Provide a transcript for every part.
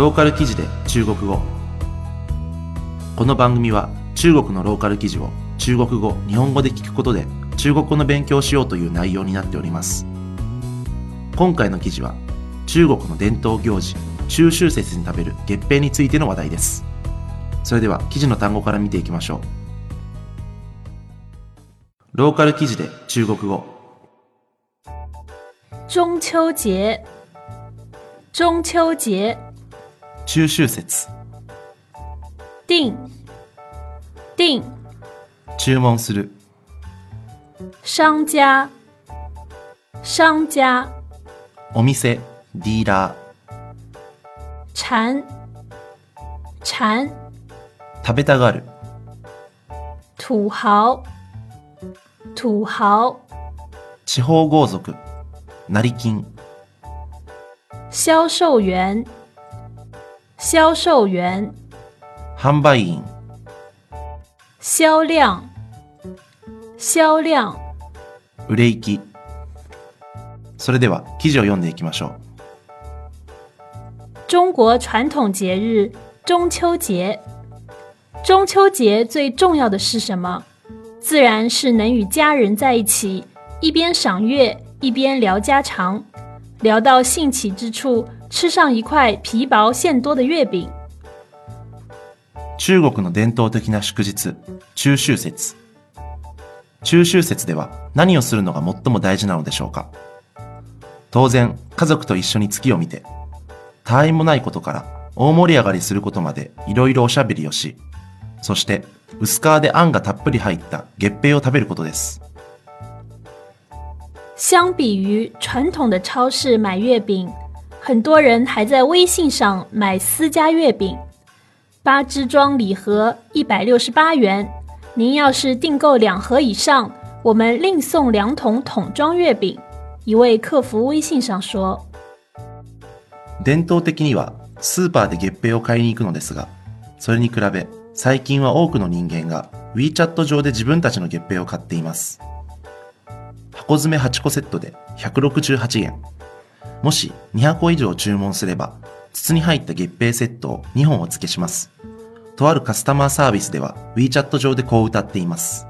ローカル記事で中国語。この番組は中国のローカル記事を中国語日本語で聞くことで中国語の勉強をしようという内容になっております。今回の記事は中国の伝統行事中秋節に食べる月餅についての話題です。それでは記事の単語から見ていきましょう。ローカル記事で中国語。中秋节，中秋节中秋節。定定注文する。商家。商家。お店。ディーラ馋馋ー食べたがる。土豪。土豪。地方豪族。成金。销售员销售员販売員销量销量売れ行きそれでは記事を読んでいきましょう中国传统节日中秋节。中秋节最重要的是什么？自然是能与家人在一起，一边赏月，一边聊家常，聊到兴起之处， 吃上一块皮薄馅多的月饼。中国の伝統的な祝日中秋節。中秋節では何をするのが最も大事なのでしょうか。当然家族と一緒に月を見て他愛もないことから大盛り上がりすることまでいろいろおしゃべりをしそして薄皮であんがたっぷり入った月餅を食べることです。相比于传统的超市买月饼，很多人还在微信上买私家月饼，八支装礼盒一百六十八元。您要是订购两盒以上，我们另送两桶桶装月饼。一位客服微信上说。伝統的にはスーパーで月餅を買いに行くのですが、それに比べ最近は多くの人間が WeChat 上で自分たちの月餅を買っています。箱詰め8個セットで168円。 もし200個以上注文すれば、筒に入った月餅セットを2本お付けします。とあるカスタマーサービスでは WeChat 上でこう歌っています。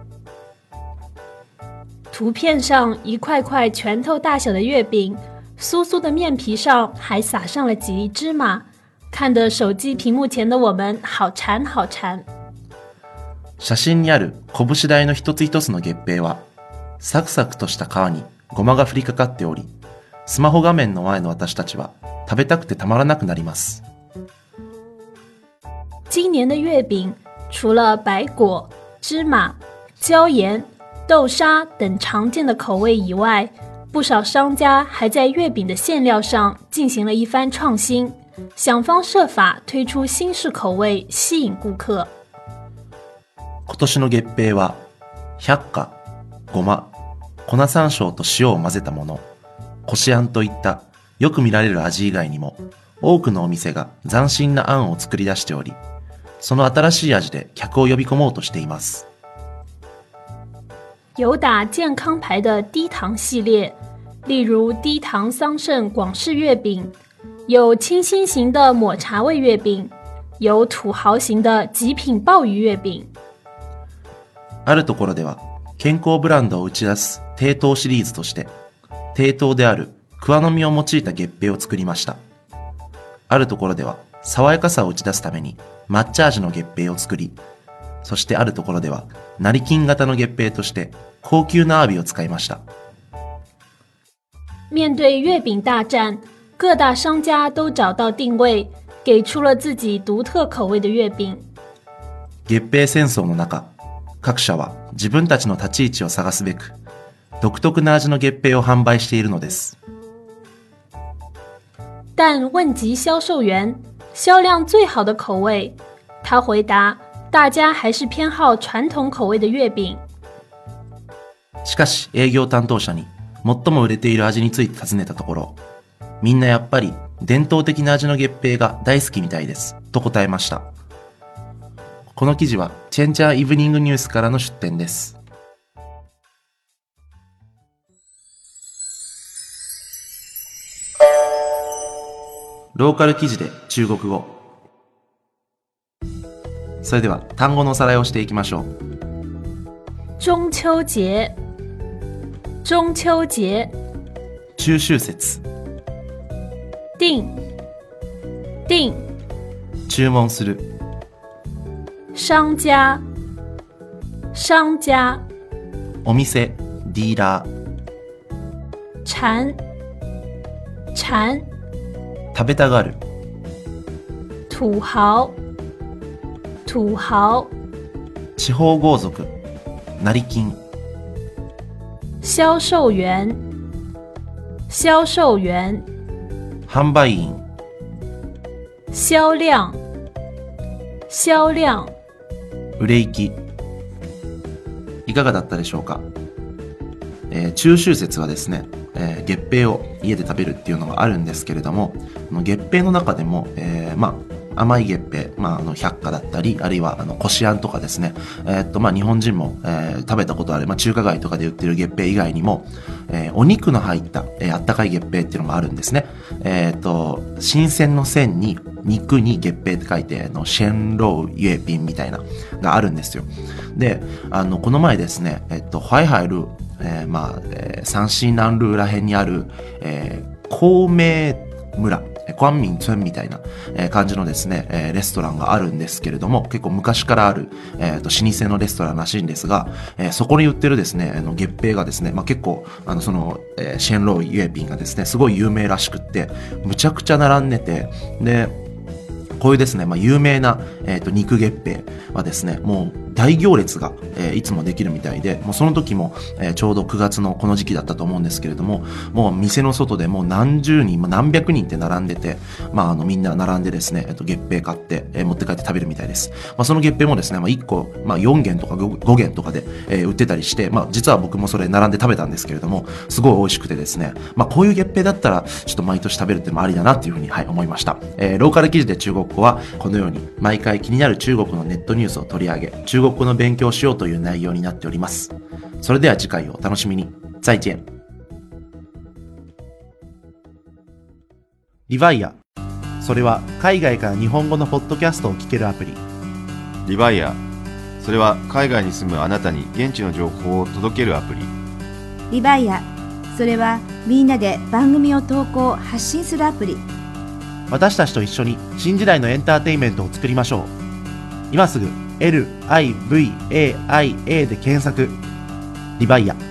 图片上一块块拳头大小的月饼，酥酥的面皮上还撒上了几粒芝麻，看得手机屏幕前的我们好馋好馋。写真にある拳大の一つ一つの月餅は、サクサクとした皮にごまが振りかかっており、スマホ画面の前の私たちは食べたくてたまらなくなります。今年的月饼除了白果、芝麻、椒盐、豆沙等常见的口味以外，不少商家还在月饼的馅料上进行了一番创新，想方设法推出新式口味，吸引顾客。今年の月餅は、百花、ごま、粉山椒と塩を混ぜたもの、こしあんといったよく見られる味以外にも、多くのお店が斬新なあんを作り出しており、その新しい味で客を呼び込もうとしています。有打健康牌的低糖系列，例如低糖桑葚广式月饼，有清新型的抹茶味月饼，有土豪型的极品鲍鱼月饼。あるところでは、健康ブランドを打ち出す低糖シリーズとして、低糖である桑の実を用いた月餅を作りました。あるところでは、爽やかさを打ち出すために抹茶味の月餅を作り、そしてあるところでは、成金型の月餅として高級なアワビを使いました。面对月饼大战，各大商家都找到定位，给出了自己独特口味的月饼。月餅戦争の中、各社は自分たちの立ち位置を探すべく、独特な味の月餅を販売しているのです。但问及销售员销量最好的口味，他回答：大家还是偏好传统口味的月饼。しかし営業担当者に最も売れている味について尋ねたところ、みんなやっぱり伝統的な味の月餅が大好きみたいです、と答えました。この記事はチェンジャーイブニングニュースからの出展です。ローカル記事で中国語。それでは単語のおさらいをしていきましょう。中秋节，中秋节，中秋節。订，订，注文する。商家，商家，お店、ディーラー。馋，馋，食べたがる。土豪，土豪，地方豪族。成金。销售员，销售员，販売員。销量，销量，売れ行き。いかがだったでしょうか、えー中秋節はですね、えー月餅を家で食べるっていうのがあるんですけれども、月餅の中でも、えーまあ、甘い月餅、まあ、あの、百花だったり、あるいは、あの、こしあんとかですね、えーっと、まあ、日本人も、え食べたことある、まあ、中華街とかで売ってる月餅以外にも、えお肉の入った、えあったかい月餅っていうのもあるんですね。えっと、新鮮の線に、肉に月餅って書いて、の、シェンロウユエピンみたいな、があるんですよ。で、あの、この前ですね、えっと、ハイハイル、えーまあ、えー、サンシーナンルーら辺にある、えー、孔明村、えークワンミンツンみたいな、え感じのですね、えーレストランがあるんですけれども、結構昔からある、えーと、老舗のレストランらしいんですが、えーそこに売ってるですね、あの、月餅がですね、まあ、結構、あの、その、えーシェンローユエピンがですね、すごい有名らしくって、むちゃくちゃ並んでて、で、こういうですね、まあ、有名な、えーと肉月餅はですね、もう大行列が、えーいつもできるみたいで、もうその時も、えーちょうど9月のこの時期だったと思うんですけれども、もう店の外でもう何十人、まあ何百人って並んでて、まああのみんな並んでですね、えっと月餅買って、えー持って帰って食べるみたいです。まあその月餅もですね、まあ1個、まあ4元とか 5, 5元とかで、えー売ってたりして、まあ実は僕もそれ並んで食べたんですけれども、すごい美味しくてですね、まあこういう月餅だったら、ちょっと毎年食べるってもありだなっていうふうに、はい、思いました。えーローカル記事で中国語は、このように毎回気になる中国のネットニュースを取り上げ、中国語の勉強をしようという内容になっております。それでは次回をお楽しみに。再见。リヴァイア。それは海外から日本語のポッドキャストを聞けるアプリ。リバイアそれは海外に住むあなたに現地の情報を届けるアプリリバイアそれはみんなで番組を投稿発信するアプリ私たちと一緒に新時代のエンターテインメントを作りましょう。今すぐ LIVAIA で検索。リバイア。